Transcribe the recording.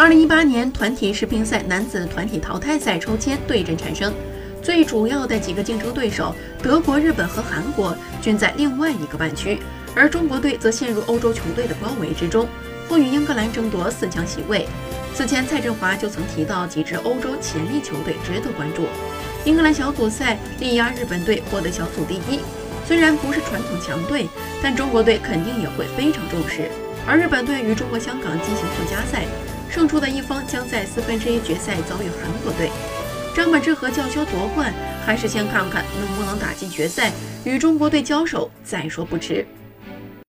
二零一八年团体世乒赛男子团体淘汰赛抽签对阵产生，最主要的几个竞争对手德国、日本和韩国均在另外一个半区，而中国队则陷入欧洲球队的包围之中，或与英格兰争夺四强席位。此前蔡振华就曾提到几支欧洲潜力球队值得关注。英格兰小组赛力压日本队获得小组第一，虽然不是传统强队，但中国队肯定也会非常重视。而日本队与中国香港进行附加赛。胜出的一方将在四分之一决赛遭遇韩国队。张本智和叫嚣夺冠，还是先看看能不能打进决赛，与中国队交手再说不迟。